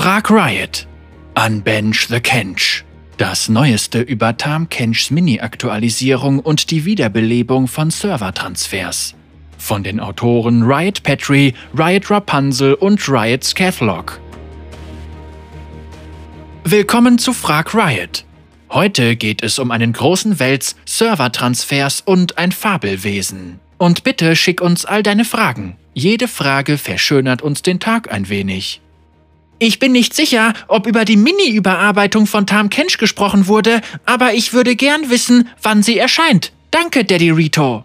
Frag Riot. Unbench the Kench. Das Neueste über Tam Kenchs Mini-Aktualisierung und die Wiederbelebung von Servertransfers. Von den Autoren Riot Petri, Riot Rapunzel und Riot Scathlog. Willkommen zu Frag Riot. Heute geht es um einen großen Wälz, Servertransfers und ein Fabelwesen. Und bitte schick uns all deine Fragen. Jede Frage verschönert uns den Tag ein wenig. Ich bin nicht sicher, ob über die Mini-Überarbeitung von Tam Kench gesprochen wurde, aber ich würde gern wissen, wann sie erscheint. Danke, Daddy Rito.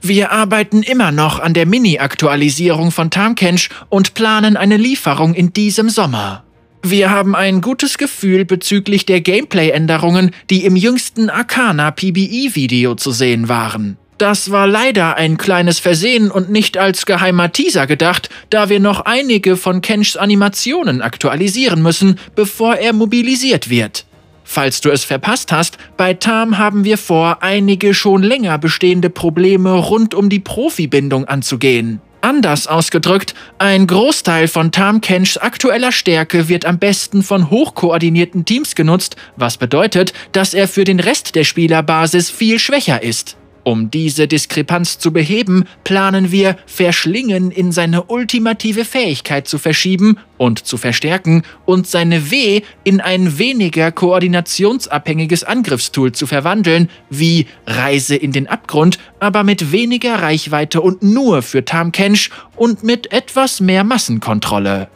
Wir arbeiten immer noch an der Mini-Aktualisierung von Tamkench und planen eine Lieferung in diesem Sommer. Wir haben ein gutes Gefühl bezüglich der Gameplay-Änderungen, die im jüngsten Arcana PBE-Video zu sehen waren. Das war leider ein kleines Versehen und nicht als geheimer Teaser gedacht, da wir noch einige von Kenchs Animationen aktualisieren müssen, bevor er mobilisiert wird. Falls du es verpasst hast, bei Tam haben wir vor, einige schon länger bestehende Probleme rund um die Profibindung anzugehen. Anders ausgedrückt, ein Großteil von Tam Kenchs aktueller Stärke wird am besten von hochkoordinierten Teams genutzt, was bedeutet, dass er für den Rest der Spielerbasis viel schwächer ist. Um diese Diskrepanz zu beheben, planen wir, Verschlingen in seine ultimative Fähigkeit zu verschieben und zu verstärken und seine W in ein weniger koordinationsabhängiges Angriffstool zu verwandeln, wie Reise in den Abgrund, aber mit weniger Reichweite und nur für Tamkench und mit etwas mehr Massenkontrolle.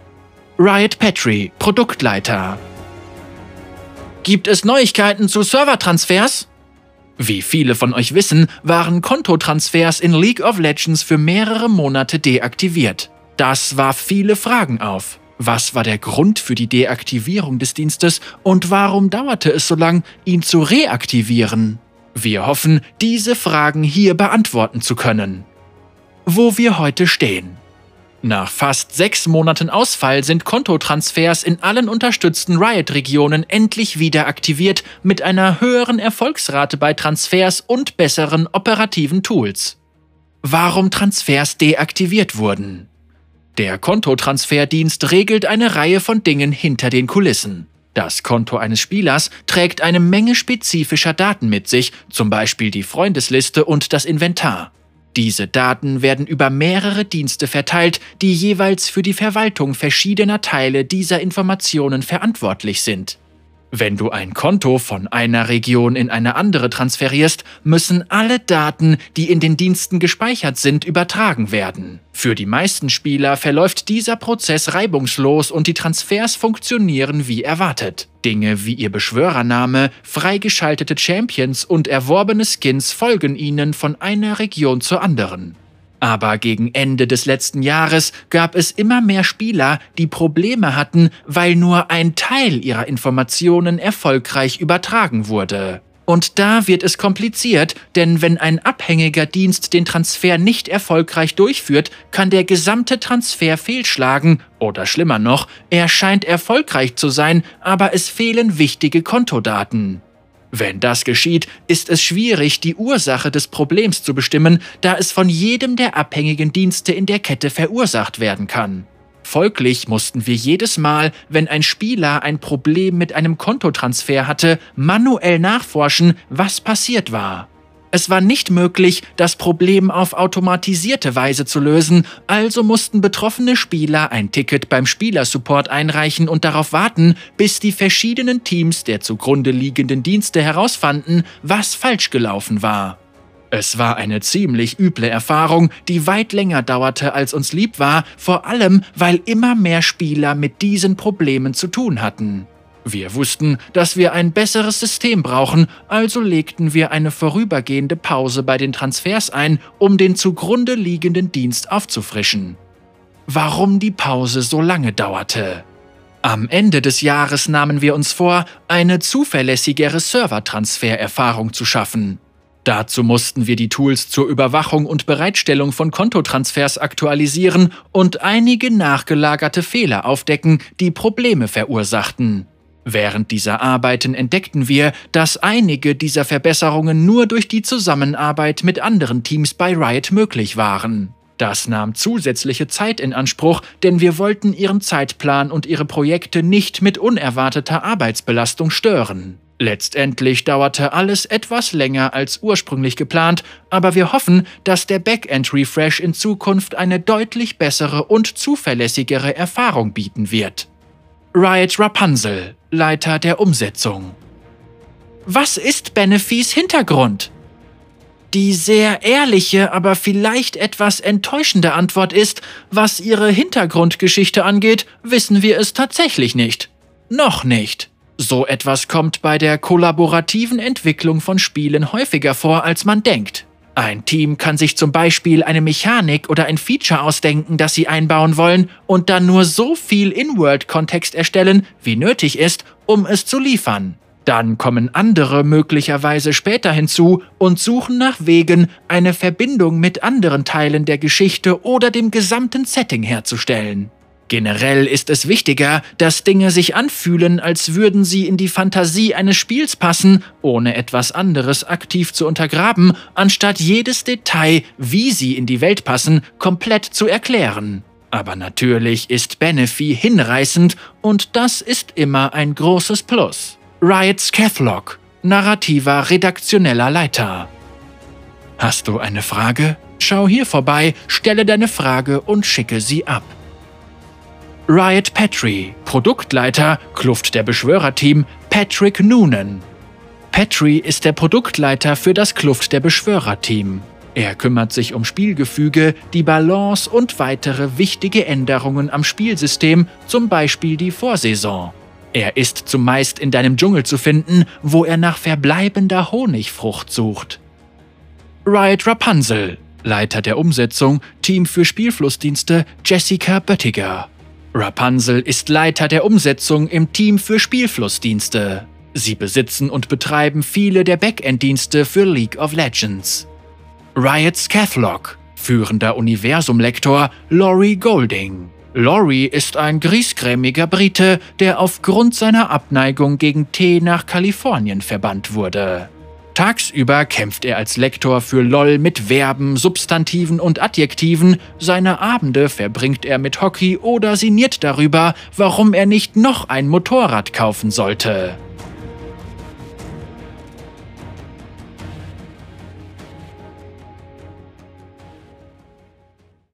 Riot Petri, Produktleiter. Gibt es Neuigkeiten zu Servertransfers? Wie viele von euch wissen, waren Kontotransfers in League of Legends für mehrere Monate deaktiviert. Das warf viele Fragen auf. Was war der Grund für die Deaktivierung des Dienstes und warum dauerte es so lang, ihn zu reaktivieren? Wir hoffen, diese Fragen hier beantworten zu können. Wo wir heute stehen. Nach fast sechs Monaten Ausfall sind Kontotransfers in allen unterstützten Riot-Regionen endlich wieder aktiviert mit einer höheren Erfolgsrate bei Transfers und besseren operativen Tools. Warum Transfers deaktiviert wurden? Der Kontotransferdienst regelt eine Reihe von Dingen hinter den Kulissen. Das Konto eines Spielers trägt eine Menge spezifischer Daten mit sich, zum Beispiel die Freundesliste und das Inventar. Diese Daten werden über mehrere Dienste verteilt, die jeweils für die Verwaltung verschiedener Teile dieser Informationen verantwortlich sind. Wenn du ein Konto von einer Region in eine andere transferierst, müssen alle Daten, die in den Diensten gespeichert sind, übertragen werden. Für die meisten Spieler verläuft dieser Prozess reibungslos und die Transfers funktionieren wie erwartet. Dinge wie ihr Beschwörername, freigeschaltete Champions und erworbene Skins folgen ihnen von einer Region zur anderen. Aber gegen Ende des letzten Jahres gab es immer mehr Spieler, die Probleme hatten, weil nur ein Teil ihrer Informationen erfolgreich übertragen wurde. Und da wird es kompliziert, denn wenn ein abhängiger Dienst den Transfer nicht erfolgreich durchführt, kann der gesamte Transfer fehlschlagen oder schlimmer noch, er scheint erfolgreich zu sein, aber es fehlen wichtige Kontodaten. Wenn das geschieht, ist es schwierig, die Ursache des Problems zu bestimmen, da es von jedem der abhängigen Dienste in der Kette verursacht werden kann. Folglich mussten wir jedes Mal, wenn ein Spieler ein Problem mit einem Kontotransfer hatte, manuell nachforschen, was passiert war. Es war nicht möglich, das Problem auf automatisierte Weise zu lösen, also mussten betroffene Spieler ein Ticket beim Spielersupport einreichen und darauf warten, bis die verschiedenen Teams der zugrunde liegenden Dienste herausfanden, was falsch gelaufen war. Es war eine ziemlich üble Erfahrung, die weit länger dauerte, als uns lieb war, vor allem weil immer mehr Spieler mit diesen Problemen zu tun hatten. Wir wussten, dass wir ein besseres System brauchen, also legten wir eine vorübergehende Pause bei den Transfers ein, um den zugrunde liegenden Dienst aufzufrischen. Warum die Pause so lange dauerte? Am Ende des Jahres nahmen wir uns vor, eine zuverlässigere Servertransfererfahrung zu schaffen. Dazu mussten wir die Tools zur Überwachung und Bereitstellung von Kontotransfers aktualisieren und einige nachgelagerte Fehler aufdecken, die Probleme verursachten. Während dieser Arbeiten entdeckten wir, dass einige dieser Verbesserungen nur durch die Zusammenarbeit mit anderen Teams bei Riot möglich waren. Das nahm zusätzliche Zeit in Anspruch, denn wir wollten ihren Zeitplan und ihre Projekte nicht mit unerwarteter Arbeitsbelastung stören. Letztendlich dauerte alles etwas länger als ursprünglich geplant, aber wir hoffen, dass der Backend-Refresh in Zukunft eine deutlich bessere und zuverlässigere Erfahrung bieten wird. Riot Rapunzel, Leiter der Umsetzung. Was ist Benefis Hintergrund? Die sehr ehrliche, aber vielleicht etwas enttäuschende Antwort ist, was ihre Hintergrundgeschichte angeht, wissen wir es tatsächlich nicht. Noch nicht. So etwas kommt bei der kollaborativen Entwicklung von Spielen häufiger vor, als man denkt. Ein Team kann sich zum Beispiel eine Mechanik oder ein Feature ausdenken, das sie einbauen wollen, und dann nur so viel In-World-Kontext erstellen, wie nötig ist, um es zu liefern. Dann kommen andere möglicherweise später hinzu und suchen nach Wegen, eine Verbindung mit anderen Teilen der Geschichte oder dem gesamten Setting herzustellen. Generell ist es wichtiger, dass Dinge sich anfühlen, als würden sie in die Fantasie eines Spiels passen, ohne etwas anderes aktiv zu untergraben, anstatt jedes Detail, wie sie in die Welt passen, komplett zu erklären. Aber natürlich ist Benefy hinreißend und das ist immer ein großes Plus. Riots Cathlog, narrativer redaktioneller Leiter. Hast du eine Frage? Schau hier vorbei, stelle deine Frage und schicke sie ab. Riot Petrie, Produktleiter, Kluft der Beschwörerteam, Patrick Noonan. Petrie ist der Produktleiter für das Kluft der Beschwörerteam. Er kümmert sich um Spielgefüge, die Balance und weitere wichtige Änderungen am Spielsystem, zum Beispiel die Vorsaison. Er ist zumeist in deinem Dschungel zu finden, wo er nach verbleibender Honigfrucht sucht. Riot Rapunzel, Leiter der Umsetzung, Team für Spielflussdienste, Jessica Böttiger. Rapunzel ist Leiter der Umsetzung im Team für Spielflussdienste. Sie besitzen und betreiben viele der Backend-Dienste für League of Legends. Riot's Cathlog, führender Universumlektor Laurie Golding. Laurie ist ein griesgrämiger Brite, der aufgrund seiner Abneigung gegen Tee nach Kalifornien verbannt wurde. Tagsüber kämpft er als Lektor für LOL mit Verben, Substantiven und Adjektiven, seine Abende verbringt er mit Hockey oder sinniert darüber, warum er nicht noch ein Motorrad kaufen sollte.